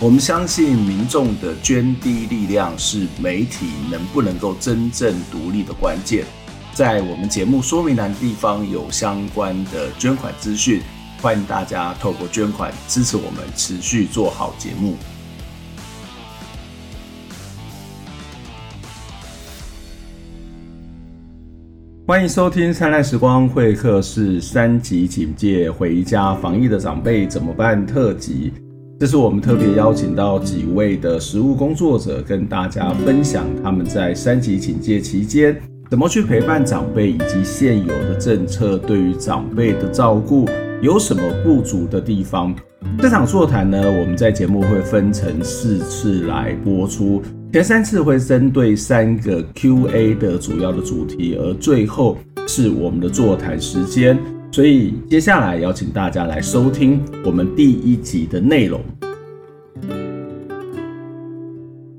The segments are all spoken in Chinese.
我们相信民众的捐滴力量是媒体能不能够真正独立的关键。在我们节目说明栏地方有相关的捐款资讯，欢迎大家透过捐款支持我们持续做好节目。欢迎收听《灿烂时光会客室》三级警戒回家防疫的长辈怎么办特辑。这是我们特别邀请到几位的实务工作者，跟大家分享他们在三级警戒期间怎么去陪伴长辈，以及现有的政策对于长辈的照顾有什么不足的地方。这场座谈呢，我们在节目会分成四次来播出。前三次会针对三个 Q&A 的主要的主题，而最后是我们的座谈时间。所以接下来邀请大家来收听我们第一集的内容。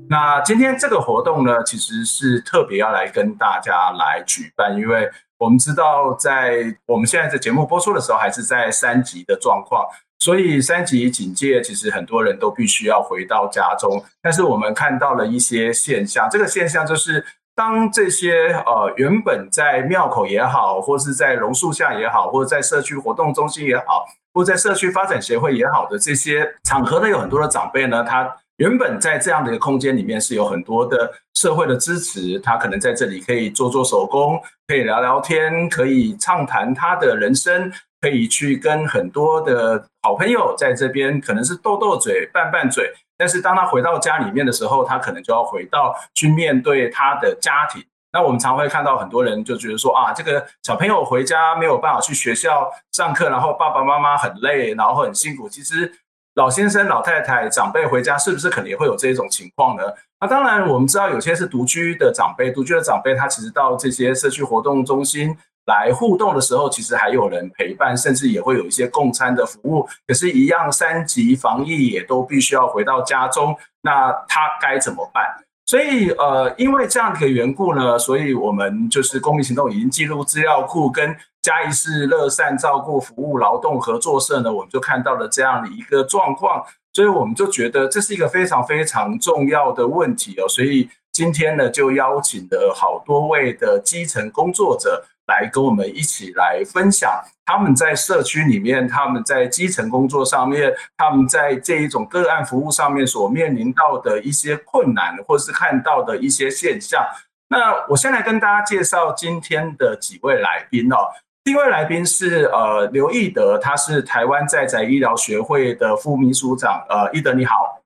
那今天这个活动呢，其实是特别要来跟大家来举办，因为我们知道在我们现在的节目播出的时候，还是在三级的状况。所以三级警戒，其实很多人都必须要回到家中。但是我们看到了一些现象，这个现象就是，当这些呃原本在庙口也好，或是在榕树下也好，或者在社区活动中心也好，或在社区发展协会也好的这些场合呢，有很多的长辈呢，他原本在这样的一个空间里面是有很多的社会的支持，他可能在这里可以做做手工，可以聊聊天，可以畅谈他的人生。可以去跟很多的好朋友在这边，可能是斗斗嘴、拌拌嘴，但是当他回到家里面的时候，他可能就要回到去面对他的家庭。那我们常会看到很多人就觉得说啊，这个小朋友回家没有办法去学校上课，然后爸爸妈妈很累，然后很辛苦。其实老先生、老太太、长辈回家是不是可能也会有这种情况呢？那当然，我们知道有些是独居的长辈，独居的长辈他其实到这些社区活动中心。来互动的时候，其实还有人陪伴，甚至也会有一些共餐的服务。可是，一样三级防疫也都必须要回到家中，那他该怎么办？所以，呃，因为这样的一个缘故呢，所以我们就是公民行动已经记录资料库跟嘉义市乐善照顾服务劳动合作社呢，我们就看到了这样的一个状况，所以我们就觉得这是一个非常非常重要的问题哦。所以今天呢，就邀请了好多位的基层工作者。来跟我们一起来分享他们在社区里面，他们在基层工作上面，他们在这一种个案服务上面所面临到的一些困难，或是看到的一些现象。那我先来跟大家介绍今天的几位来宾哦。第一位来宾是呃刘义德，他是台湾在宅医疗学会的副秘书长。呃，义德你好。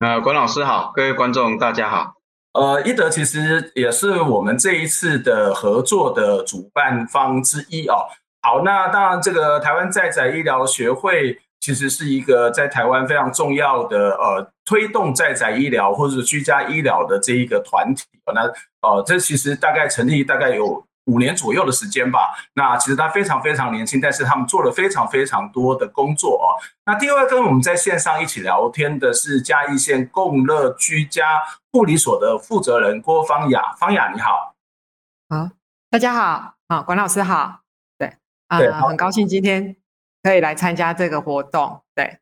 呃，关老师好，各位观众大家好。呃，医德其实也是我们这一次的合作的主办方之一哦。好，那当然，这个台湾在宅医疗学会其实是一个在台湾非常重要的呃推动在宅医疗或者居家医疗的这一个团体。那呃，这其实大概成立大概有。五年左右的时间吧。那其实他非常非常年轻，但是他们做了非常非常多的工作哦。那第二位跟我们在线上一起聊天的是嘉义县共乐居家护理所的负责人郭芳雅。芳雅你好。好，大家好，好，管老师好。对，啊、呃，很高兴今天可以来参加这个活动。对，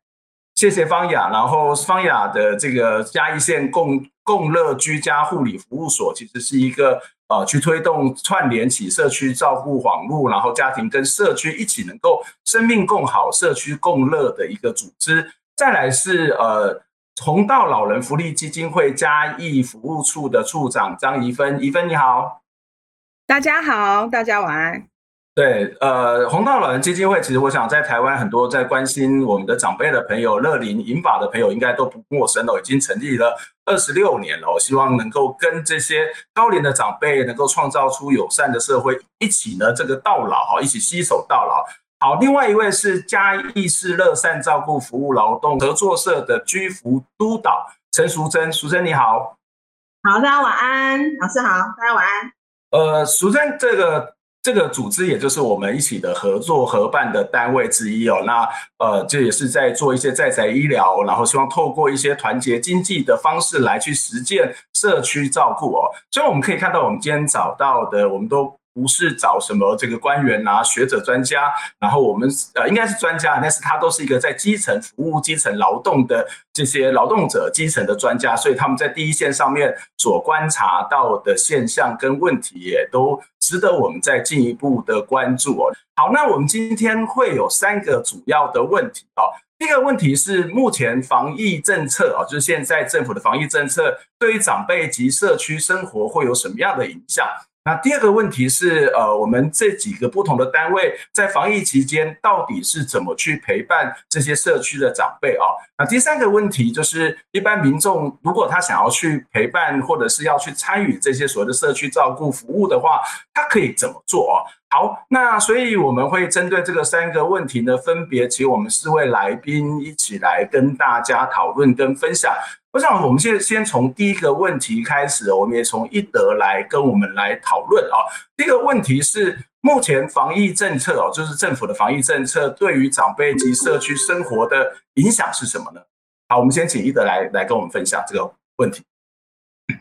谢谢芳雅。然后芳雅的这个嘉义县共共乐居家护理服务所，其实是一个。呃，去推动串联起社区照顾网络，然后家庭跟社区一起能够生命共好、社区共乐的一个组织。再来是呃，弘道老人福利基金会嘉义服务处的处长张怡芬，怡芬你好，大家好，大家晚安。对，呃，弘道老人基金会，其实我想在台湾很多在关心我们的长辈的朋友，乐龄银发的朋友应该都不陌生了，已经成立了二十六年了。我希望能够跟这些高龄的长辈能够创造出友善的社会，一起呢这个到老哈，一起携手到老。好，另外一位是嘉义市乐善照顾服务劳动合作社的居服督导陈淑珍，淑珍你好，好，大家晚安，老师好，大家晚安。呃，淑珍这个。这个组织也就是我们一起的合作合办的单位之一哦。那呃，这也是在做一些在宅医疗，然后希望透过一些团结经济的方式来去实践社区照顾哦。所以我们可以看到，我们今天找到的，我们都。不是找什么这个官员啊、学者、专家，然后我们呃应该是专家，但是他都是一个在基层服务、基层劳动的这些劳动者、基层的专家，所以他们在第一线上面所观察到的现象跟问题，也都值得我们再进一步的关注哦。好，那我们今天会有三个主要的问题哦。第一个问题是目前防疫政策啊，就是现在政府的防疫政策对于长辈及社区生活会有什么样的影响？那第二个问题是，呃，我们这几个不同的单位在防疫期间到底是怎么去陪伴这些社区的长辈啊？那第三个问题就是，一般民众如果他想要去陪伴或者是要去参与这些所谓的社区照顾服务的话，他可以怎么做啊？好，那所以我们会针对这个三个问题呢，分别请我们四位来宾一起来跟大家讨论跟分享。我想，我们先先从第一个问题开始，我们也从一德来跟我们来讨论啊。第一个问题是，目前防疫政策哦，就是政府的防疫政策对于长辈及社区生活的影响是什么呢？好，我们先请一德来来跟我们分享这个问题。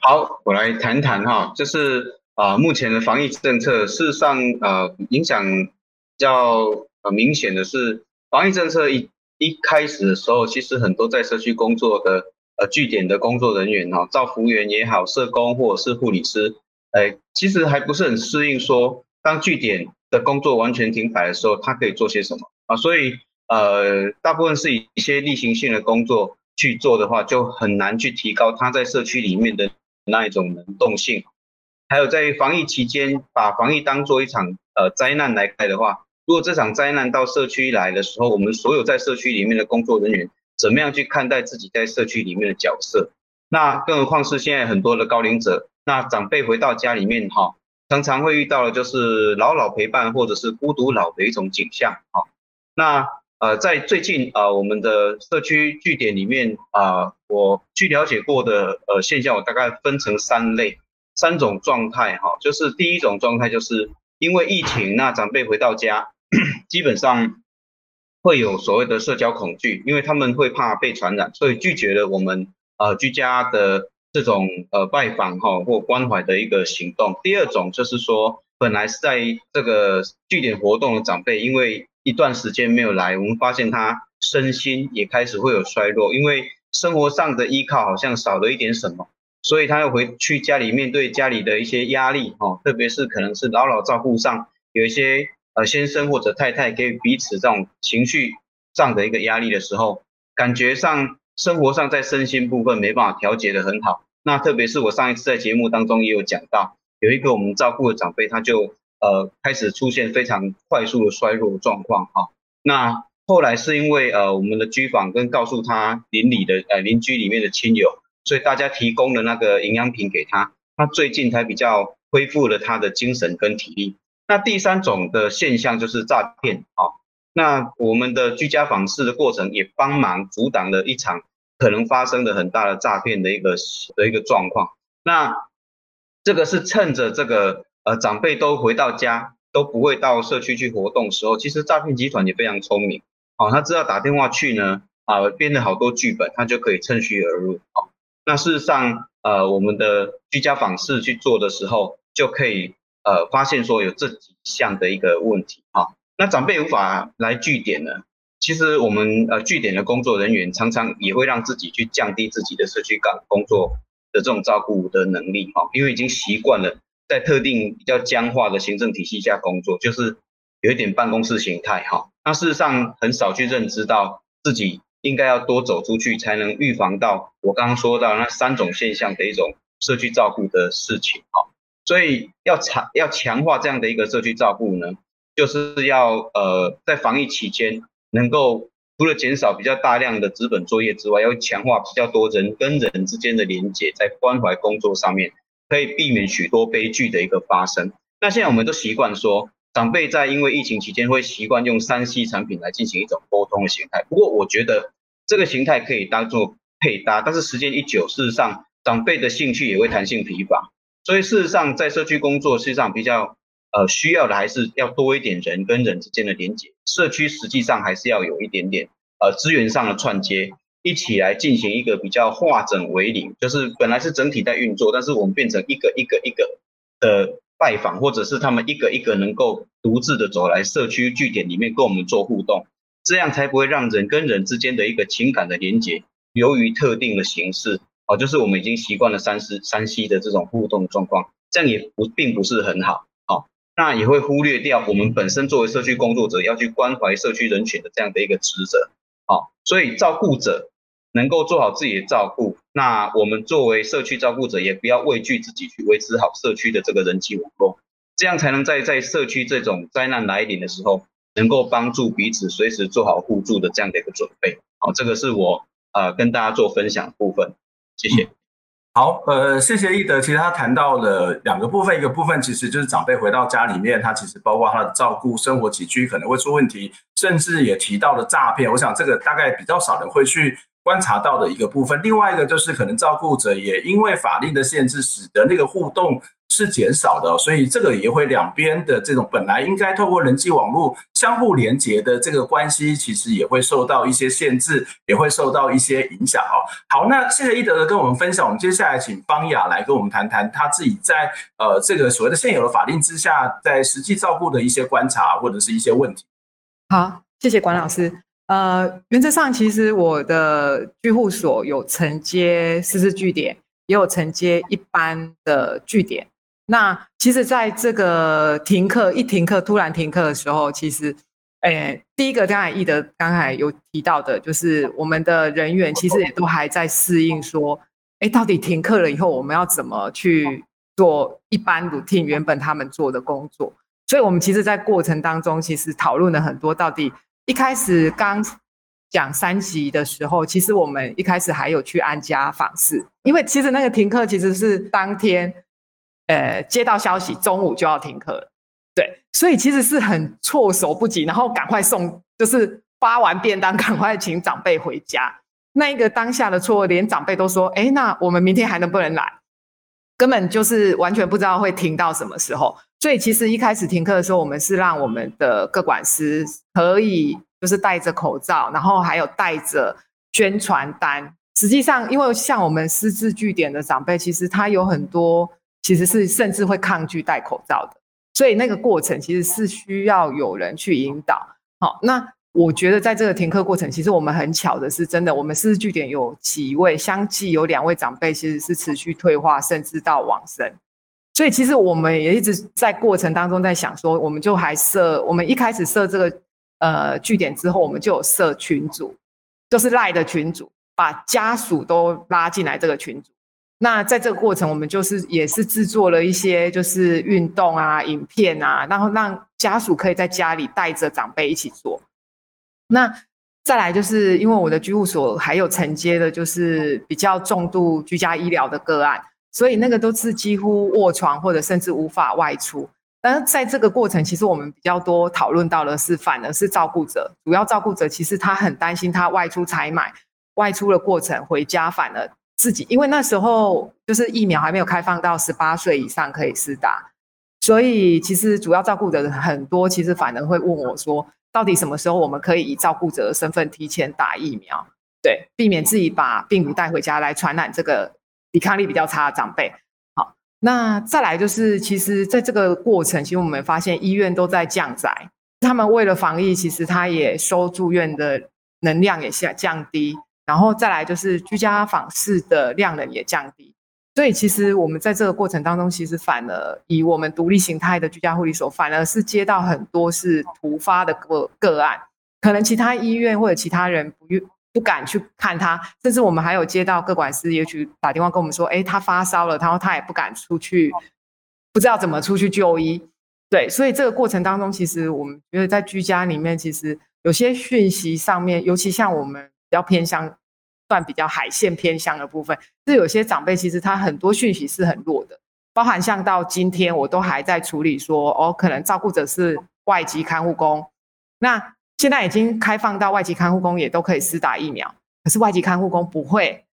好，我来谈谈哈，就是啊，目前的防疫政策，事实上呃，影响比较呃明显的是，防疫政策一一开始的时候，其实很多在社区工作的。呃，据点的工作人员哈，照服务员也好，社工或者是护理师，哎，其实还不是很适应说，当据点的工作完全停摆的时候，他可以做些什么啊？所以呃，大部分是以一些例行性的工作去做的话，就很难去提高他在社区里面的那一种能动性。还有在防疫期间，把防疫当做一场呃灾难来看的话，如果这场灾难到社区来的时候，我们所有在社区里面的工作人员。怎么样去看待自己在社区里面的角色？那更何况是现在很多的高龄者，那长辈回到家里面哈，常常会遇到的就是老老陪伴或者是孤独老的一种景象哈。那呃，在最近啊、呃，我们的社区据点里面啊、呃，我去了解过的呃现象，我大概分成三类三种状态哈，就是第一种状态就是因为疫情，那长辈回到家，基本上。会有所谓的社交恐惧，因为他们会怕被传染，所以拒绝了我们呃居家的这种呃拜访哈或关怀的一个行动。第二种就是说，本来是在这个据点活动的长辈，因为一段时间没有来，我们发现他身心也开始会有衰弱，因为生活上的依靠好像少了一点什么，所以他要回去家里面对家里的一些压力哈，特别是可能是老老照顾上有一些。呃，先生或者太太给予彼此这种情绪上的一个压力的时候，感觉上生活上在身心部分没办法调节的很好。那特别是我上一次在节目当中也有讲到，有一个我们照顾的长辈，他就呃开始出现非常快速的衰弱状况哈。那后来是因为呃我们的居访跟告诉他邻里的呃邻居里面的亲友，所以大家提供了那个营养品给他，他最近才比较恢复了他的精神跟体力。那第三种的现象就是诈骗啊，那我们的居家访视的过程也帮忙阻挡了一场可能发生的很大的诈骗的一个的一个状况。那这个是趁着这个呃长辈都回到家都不会到社区去活动时候，其实诈骗集团也非常聪明，哦，他知道打电话去呢啊编了好多剧本，他就可以趁虚而入。那事实上呃我们的居家访视去做的时候就可以。呃，发现说有这几项的一个问题哈、那长辈无法来据点呢？其实我们呃据点的工作人员常常也会让自己去降低自己的社区岗工作的这种照顾的能力哈、因为已经习惯了在特定比较僵化的行政体系下工作，就是有一点办公室形态哈、那事实上很少去认知到自己应该要多走出去，才能预防到我刚刚说到那三种现象的一种社区照顾的事情哈。所以要强要强化这样的一个社区照顾呢，就是要呃在防疫期间能够除了减少比较大量的资本作业之外，要强化比较多人跟人之间的连接，在关怀工作上面可以避免许多悲剧的一个发生。那现在我们都习惯说，长辈在因为疫情期间会习惯用三 C 产品来进行一种沟通的形态。不过我觉得这个形态可以当做配搭，但是时间一久，事实上长辈的兴趣也会弹性疲乏。所以事实上，在社区工作，事实上比较呃需要的还是要多一点人跟人之间的连接。社区实际上还是要有一点点呃资源上的串接，一起来进行一个比较化整为零，就是本来是整体在运作，但是我们变成一个一个一个的拜访，或者是他们一个一个能够独自的走来社区据点里面跟我们做互动，这样才不会让人跟人之间的一个情感的连接，由于特定的形式。哦，就是我们已经习惯了三西三西的这种互动状况，这样也不并不是很好。哦，那也会忽略掉我们本身作为社区工作者要去关怀社区人群的这样的一个职责。哦，所以照顾者能够做好自己的照顾，那我们作为社区照顾者也不要畏惧自己去维持好社区的这个人际网络，这样才能在在社区这种灾难来临的时候，能够帮助彼此随时做好互助的这样的一个准备。好，这个是我呃跟大家做分享的部分。谢谢。好，呃，谢谢易德。其实他谈到了两个部分，一个部分其实就是长辈回到家里面，他其实包括他的照顾、生活起居可能会出问题，甚至也提到了诈骗。我想这个大概比较少人会去观察到的一个部分。另外一个就是可能照顾者也因为法令的限制，使得那个互动。是减少的，所以这个也会两边的这种本来应该透过人际网络相互连接的这个关系，其实也会受到一些限制，也会受到一些影响哦。好，那谢谢奕德的跟我们分享，我们接下来请方雅来跟我们谈谈他自己在呃这个所谓的现有的法令之下，在实际照顾的一些观察或者是一些问题。好，谢谢管老师。呃，原则上其实我的居护所有承接失智据点，也有承接一般的据点。那其实，在这个停课一停课突然停课的时候，其实，诶，第一个刚才易德刚才有提到的，就是我们的人员其实也都还在适应，说，诶，到底停课了以后，我们要怎么去做一般 routine 原本他们做的工作？所以，我们其实，在过程当中，其实讨论了很多。到底一开始刚讲三级的时候，其实我们一开始还有去安家访视，因为其实那个停课其实是当天。呃，接到消息，中午就要停课了，对，所以其实是很措手不及，然后赶快送，就是发完便当，赶快请长辈回家。那一个当下的错，连长辈都说：“哎，那我们明天还能不能来？”根本就是完全不知道会停到什么时候。所以其实一开始停课的时候，我们是让我们的各管师可以就是戴着口罩，然后还有带着宣传单。实际上，因为像我们私自据点的长辈，其实他有很多。其实是甚至会抗拒戴口罩的，所以那个过程其实是需要有人去引导。好，那我觉得在这个停课过程，其实我们很巧的是，真的我们私自据点有几位相继有两位长辈其实是持续退化，甚至到往生。所以其实我们也一直在过程当中在想说，我们就还设，我们一开始设这个呃据点之后，我们就有设群组，就是赖的群组，把家属都拉进来这个群组。那在这个过程，我们就是也是制作了一些就是运动啊、影片啊，然后让家属可以在家里带着长辈一起做。那再来就是因为我的居务所还有承接的就是比较重度居家医疗的个案，所以那个都是几乎卧床或者甚至无法外出。但是在这个过程，其实我们比较多讨论到的是，反而是照顾者，主要照顾者其实他很担心他外出采买，外出的过程回家反而。自己，因为那时候就是疫苗还没有开放到十八岁以上可以施打，所以其实主要照顾者很多，其实反而会问我说，到底什么时候我们可以以照顾者的身份提前打疫苗？对，避免自己把病毒带回家来传染这个抵抗力比较差的长辈。好，那再来就是，其实在这个过程，其实我们发现医院都在降载，他们为了防疫，其实他也收住院的能量也下降低。然后再来就是居家访视的量能也降低，所以其实我们在这个过程当中，其实反而以我们独立形态的居家护理所，反而是接到很多是突发的个个案，可能其他医院或者其他人不愿不敢去看他，甚至我们还有接到各管师也许打电话跟我们说，哎，他发烧了，然后他也不敢出去，不知道怎么出去就医。对，所以这个过程当中，其实我们觉得在居家里面，其实有些讯息上面，尤其像我们。比较偏向，算比较海线偏乡的部分，是有些长辈其实他很多讯息是很弱的，包含像到今天我都还在处理说，哦，可能照顾者是外籍看护工，那现在已经开放到外籍看护工也都可以施打疫苗，可是外籍看护工不会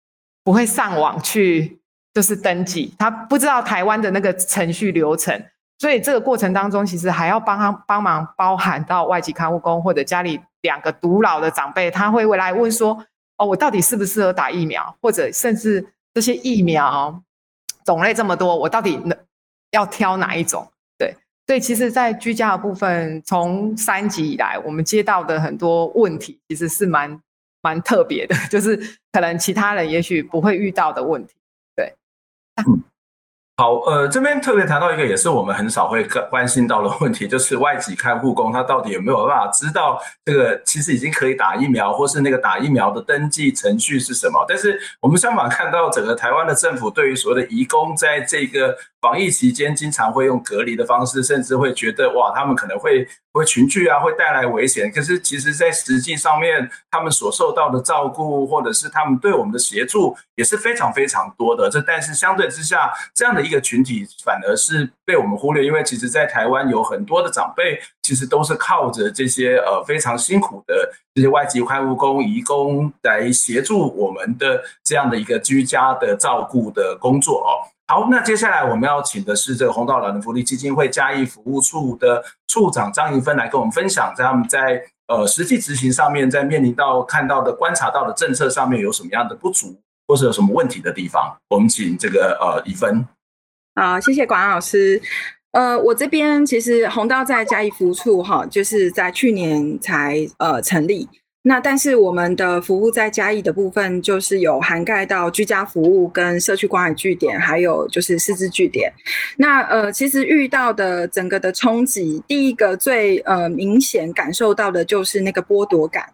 不会上网去，就是登记，他不知道台湾的那个程序流程，所以这个过程当中其实还要帮他帮忙包含到外籍看护工或者家里两个独老的长辈，他会回来问说，哦，我到底适不适合打疫苗，或者甚至这些疫苗种类这么多，我到底能要挑哪一种？对，所以其实，在居家的部分，从三级以来，我们接到的很多问题，其实是蛮蛮特别的，就是可能其他人也许不会遇到的问题。嗯，好，呃，这边特别谈到一个也是我们很少会关心到的问题，就是外籍看护工他到底有没有办法知道这个其实已经可以打疫苗，或是那个打疫苗的登记程序是什么？但是我们相反看到整个台湾的政府对于所谓的移工在这个防疫期间，经常会用隔离的方式，甚至会觉得哇，他们可能会会群聚啊，会带来危险。可是其实，在实际上面，他们所受到的照顾，或者是他们对我们的协助，也是非常非常多的。这但是相对之下，这样的一个群体反而是被我们忽略，因为其实，在台湾有很多的长辈，其实都是靠着这些呃非常辛苦的这些外籍看护工、移工来协助我们的这样的一个居家的照顾的工作哦。好，那接下来我们要请的是这个红道老人福利基金会嘉义服务处的处长张怡芬来跟我们分享，在他们在呃实际执行上面，在面临到看到的观察到的政策上面有什么样的不足，或是有什么问题的地方，我们请这个呃怡芬。好，谢谢管老师。呃，我这边其实红道在嘉义服务处哈，就是在去年才呃成立。那但是我们的服务在嘉义的部分，就是有涵盖到居家服务跟社区关怀据点，还有就是师资据点。那呃，其实遇到的整个的冲击，第一个最呃明显感受到的就是那个剥夺感。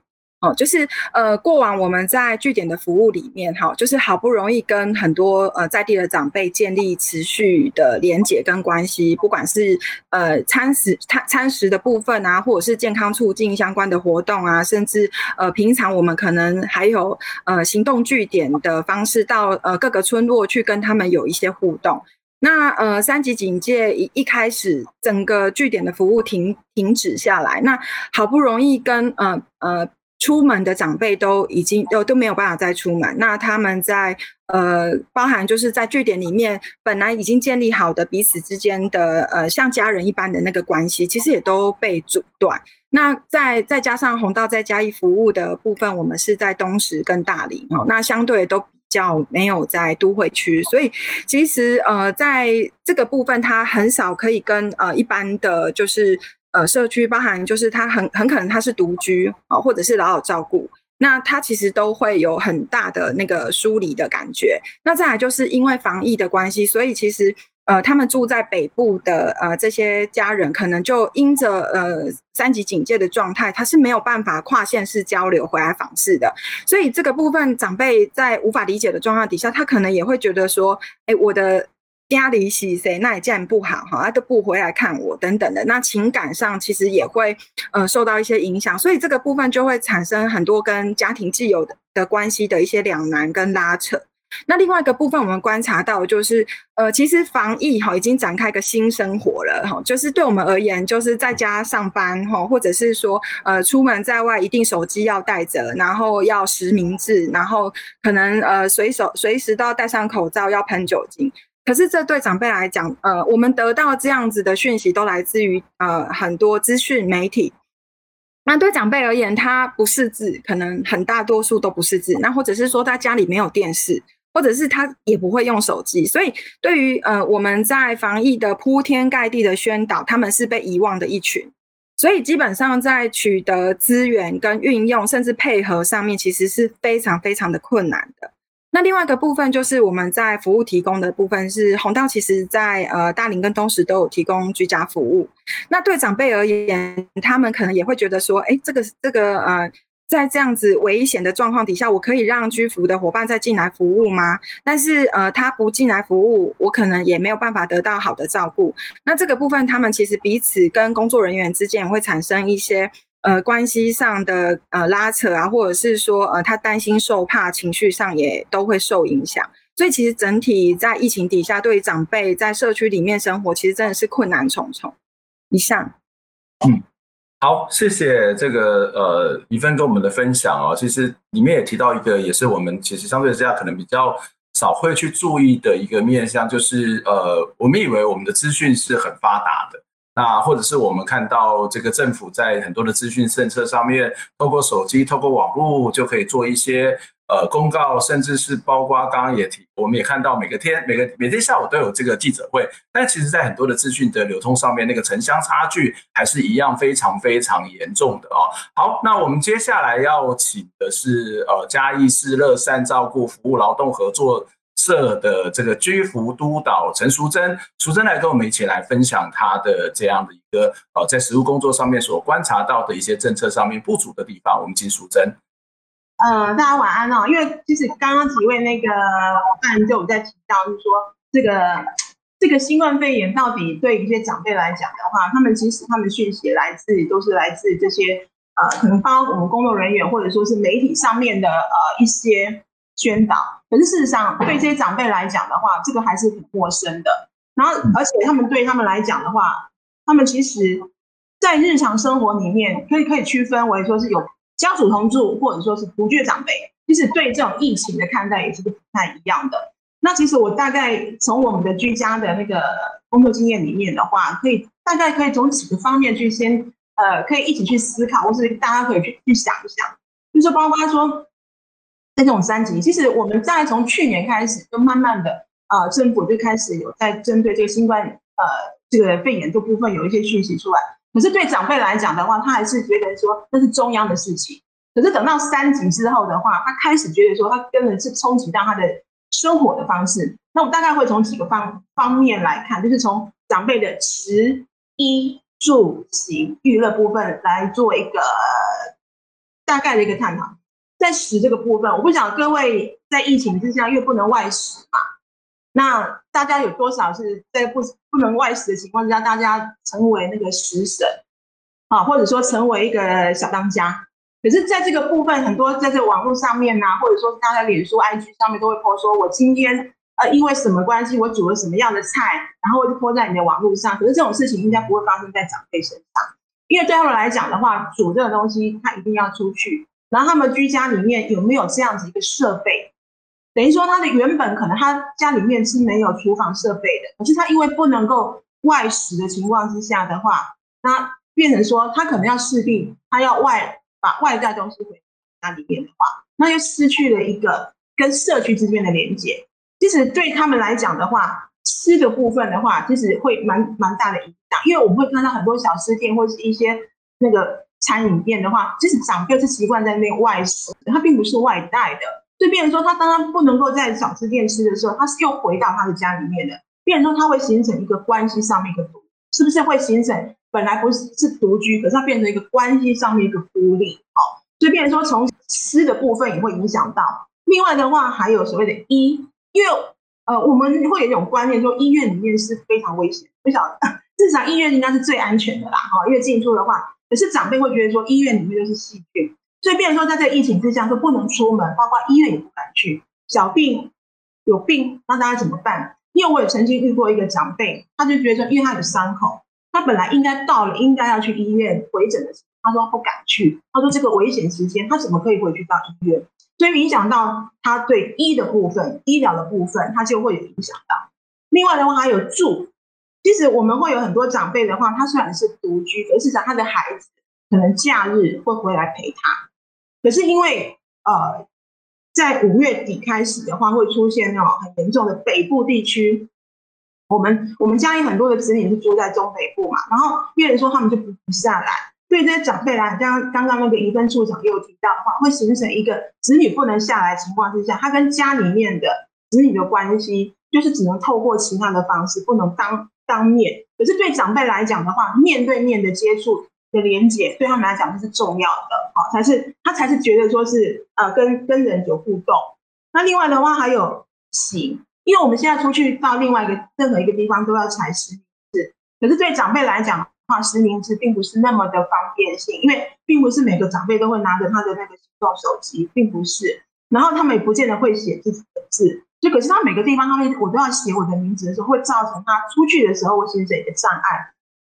哦，就是呃，过往我们在据点的服务里面，哈，就是好不容易跟很多呃在地的长辈建立持续的连结跟关系，不管是呃餐食餐餐食的部分啊，或者是健康促进相关的活动啊，甚至呃平常我们可能还有呃行动据点的方式，到呃各个村落去跟他们有一些互动。那呃三级警戒一一开始，整个据点的服务停停止下来，那好不容易跟呃呃。出门的长辈都已经都都没有办法再出门，那他们在呃，包含就是在据点里面本来已经建立好的彼此之间的呃像家人一般的那个关系，其实也都被阻断。那再再加上红道在嘉义服务的部分，我们是在东石跟大林哦，那相对都比较没有在都会区，所以其实呃在这个部分，它很少可以跟呃一般的就是。呃，社区包含就是他很很可能他是独居啊，或者是老老照顾，那他其实都会有很大的那个疏离的感觉。那再来就是因为防疫的关系，所以其实呃，他们住在北部的呃这些家人，可能就因着呃三级警戒的状态，他是没有办法跨县市交流回来访视的。所以这个部分长辈在无法理解的状况底下，他可能也会觉得说，哎，我的。家里是谁？那也这样不好哈，他都不回来看我等等的，那情感上其实也会呃受到一些影响，所以这个部分就会产生很多跟家庭既有的的关系的一些两难跟拉扯。那另外一个部分，我们观察到就是呃，其实防疫哈已经展开一个新生活了哈，就是对我们而言，就是在家上班哈，或者是说呃出门在外一定手机要带着，然后要实名制，然后可能呃随手随时都要戴上口罩，要喷酒精。可是这对长辈来讲，呃，我们得到这样子的讯息都来自于呃很多资讯媒体。那对长辈而言，他不识字，可能很大多数都不识字。那或者是说他家里没有电视，或者是他也不会用手机。所以对于呃我们在防疫的铺天盖地的宣导，他们是被遗忘的一群。所以基本上在取得资源跟运用，甚至配合上面，其实是非常非常的困难的。那另外一个部分就是我们在服务提供的部分是弘道，其实在呃大林跟东石都有提供居家服务。那对长辈而言，他们可能也会觉得说，哎，这个这个呃，在这样子危险的状况底下，我可以让居服的伙伴再进来服务吗？但是呃，他不进来服务，我可能也没有办法得到好的照顾。那这个部分，他们其实彼此跟工作人员之间也会产生一些。呃，关系上的呃拉扯啊，或者是说呃，他担心受怕，情绪上也都会受影响。所以其实整体在疫情底下，对于长辈在社区里面生活，其实真的是困难重重。以上。嗯，好，谢谢这个呃一芬跟我们的分享哦。其实里面也提到一个，也是我们其实相对之下可能比较少会去注意的一个面向，就是呃，我们以为我们的资讯是很发达的，那或者是我们看到这个政府在很多的资讯政策上面，透过手机、透过网络就可以做一些。呃，公告甚至是包括刚刚也提，我们也看到每个天每个每天下午都有这个记者会，但其实，在很多的资讯的流通上面，那个城乡差距还是一样非常非常严重的哦。好，那我们接下来要请的是呃嘉义市乐善照顾服务劳动合作社的这个居服督导陈淑贞，淑贞来跟我们一起来分享她的这样的一个呃在实务工作上面所观察到的一些政策上面不足的地方，我们请淑贞。呃，大家晚安哦。因为其实刚刚几位那个伙伴就有在提到，就是说这个这个新冠肺炎到底对一些长辈来讲的话，他们其实他们讯息来自都是来自这些呃，可能包括我们工作人员或者说是媒体上面的呃一些宣导。可是事实上，对这些长辈来讲的话，这个还是很陌生的。然后，而且他们对他们来讲的话，他们其实在日常生活里面可以可以区分为说是有。家属同住，或者说是独居的长辈，其实对这种疫情的看待也是不太一样的。那其实我大概从我们的居家的那个工作经验里面的话，可以大概可以从几个方面去先呃，可以一起去思考，或是大家可以去去想一想，就是包括说在这种三级，其实我们在从去年开始，就慢慢的呃，政府就开始有在针对这个新冠呃这个肺炎这部分有一些讯息出来。可是对长辈来讲的话，他还是觉得说那是中央的事情。可是等到三级之后的话，他开始觉得说他根本是冲击到他的生活的方式。那我大概会从几个方方面来看，就是从长辈的食衣住行娱乐部分来做一个大概的一个探讨。在食这个部分，我不晓得各位在疫情之下，因为不能外食嘛。那大家有多少是在不不能外食的情况之下，大家成为那个食神，啊，或者说成为一个小当家？可是，在这个部分，很多在这个网络上面呐、啊，或者说大家脸书、IG 上面都会 po 说，我今天呃因为什么关系，我煮了什么样的菜，然后我就 po 在你的网络上。可是这种事情应该不会发生在长辈身上，因为对他们来讲的话，煮这个东西他一定要出去，然后他们居家里面有没有这样子一个设备？等于说，他的原本可能他家里面是没有厨房设备的，可是他因为不能够外食的情况之下的话，那变成说他可能要势必他要外把外带东西回家里面的话，那又失去了一个跟社区之间的连接。其实对他们来讲的话，吃的部分的话，其实会蛮蛮大的影响，因为我们会看到很多小吃店或是一些那个餐饮店的话，其实长辈是习惯在那外食，他并不是外带的。就变成说，他当他不能够在小吃店吃的时候，他是又回到他的家里面的。变成说，他会形成一个关系上面一个独，是不是会形成本来不是是独居，可是他变成一个关系上面一个孤立？好，所以变成说，从吃的部分也会影响到。另外的话，还有所谓的医，因为呃，我们会有一种观念说，医院里面是非常危险，不晓得 至少医院应该是最安全的啦。哈，因为进出的话，可是长辈会觉得说，医院里面就是细菌。所以，变成说，在这疫情之下，说不能出门，包括医院也不敢去。小病有病，那大家怎么办？因为我也曾经遇过一个长辈，他就觉得说，因为他有伤口，他本来应该到了应该要去医院回诊的，他说不敢去。他说这个危险时间，他怎么可以回去到医院？所以影响到他对医的部分、医疗的部分，他就会有影响到。另外的话，还有住。其实我们会有很多长辈的话，他虽然是独居，可是讲他的孩子可能假日会回来陪他。可是因为呃，在五月底开始的话，会出现那种很严重的北部地区。我们我们家里很多的子女是住在中北部嘛，然后变成说他们就不不下来。对这些长辈来讲，刚刚那个宜芬处长也有提到的话，会形成一个子女不能下来的情况之下，他跟家里面的子女的关系就是只能透过其他的方式，不能当当面。可是对长辈来讲的话，面对面的接触。的连接对他们来讲就是重要的，好，才是他才是觉得说是呃跟跟人有互动。那另外的话还有行，因为我们现在出去到另外一个任何一个地方都要采实名制，可是对长辈来讲的话，实名制并不是那么的方便性，因为并不是每个长辈都会拿着他的那个行动手机，并不是，然后他们也不见得会写自己的字，就可是他每个地方他们我都要写我的名字的时候，会造成他出去的时候会形成一个障碍。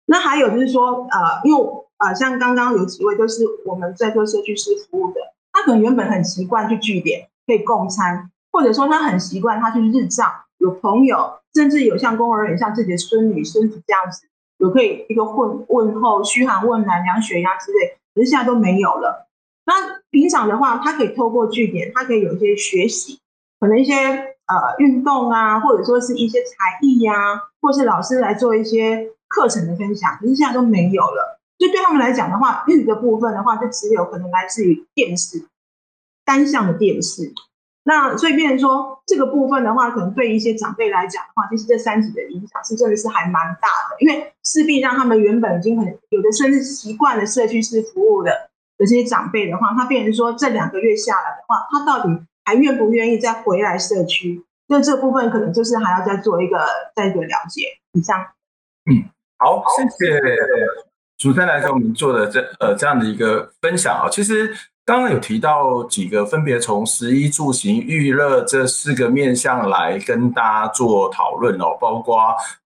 那还有就是说，呃，因为呃，像刚刚有几位都是我们在做社区师服务的，他可能原本很习惯去据点可以共餐，或者说他很习惯他去日照，有朋友，甚至有像公务员，像自己的孙女、孙子这样子，有可以一个问问候、嘘寒问暖、量血压之类，可是现在都没有了。那平常的话，他可以透过据点，他可以有一些学习，可能一些呃运动啊，或者说是一些才艺呀、或是老师来做一些课程的分享，可是现在都没有了。就对他们来讲的话，育的部分的话，就只有可能来自于电视，单向的电视。那所以变成说这个部分的话，可能对一些长辈来讲的话，其实这三级的影响是真的是还蛮大的，因为势必让他们原本已经很有的甚至习惯了社区式服务的的这些长辈的话，他变成说这两个月下来的话，他到底还愿不愿意再回来社区？那这个部分可能就是还要再做一个再一个了解。以上，嗯，好，谢谢主持人来给我们做的这呃这样的一个分享啊，其实。刚刚有提到几个，分别从食衣住行娱乐这四个面向来跟大家做讨论哦，包括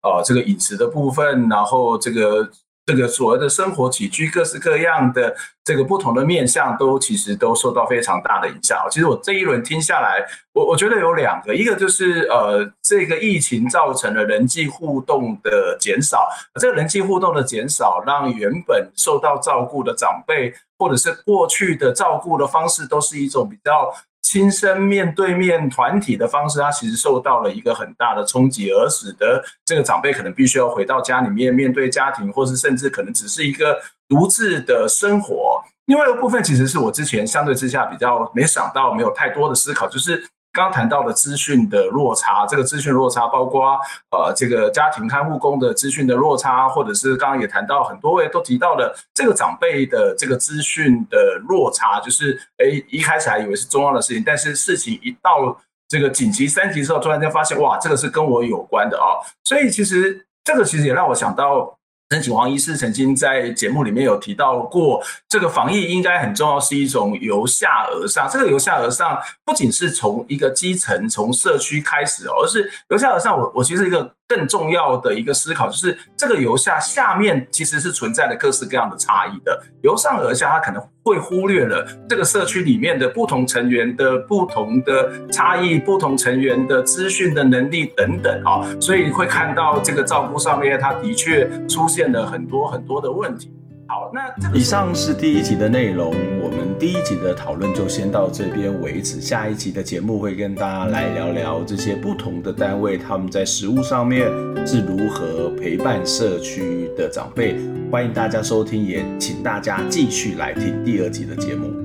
呃这个饮食的部分，然后这个。这个所谓的生活起居，各式各样的这个不同的面向，都其实都受到非常大的影响。其实我这一轮听下来，我我觉得有两个，一个就是呃，这个疫情造成了人际互动的减少，这个人际互动的减少，让原本受到照顾的长辈，或者是过去的照顾的方式，都是一种比较。亲身面对面团体的方式，它其实受到了一个很大的冲击，而使得这个长辈可能必须要回到家里面面对家庭，或是甚至可能只是一个独自的生活。另外一部分，其实是我之前相对之下比较没想到、没有太多的思考，就是。刚刚谈到的资讯的落差，这个资讯落差包括呃，这个家庭看护工的资讯的落差，或者是刚刚也谈到很多位都提到了这个长辈的这个资讯的落差，就是哎，一开始还以为是重要的事情，但是事情一到这个紧急三级之后，突然间发现哇，这个是跟我有关的啊，所以其实这个其实也让我想到。陈启煌医师曾经在节目里面有提到过，这个防疫应该很重要，是一种由下而上。这个由下而上，不仅是从一个基层、从社区开始，而是由下而上。我我其实一个。更重要的一个思考就是，这个由下下面其实是存在的各式各样的差异的。由上而下，它可能会忽略了这个社区里面的不同成员的不同的差异、不同成员的资讯的能力等等啊，所以会看到这个照顾上面，它的确出现了很多很多的问题。好，那以上是第一集的内容，我们第一集的讨论就先到这边为止。下一集的节目会跟大家来聊聊这些不同的单位，他们在食物上面是如何陪伴社区的长辈。欢迎大家收听，也请大家继续来听第二集的节目。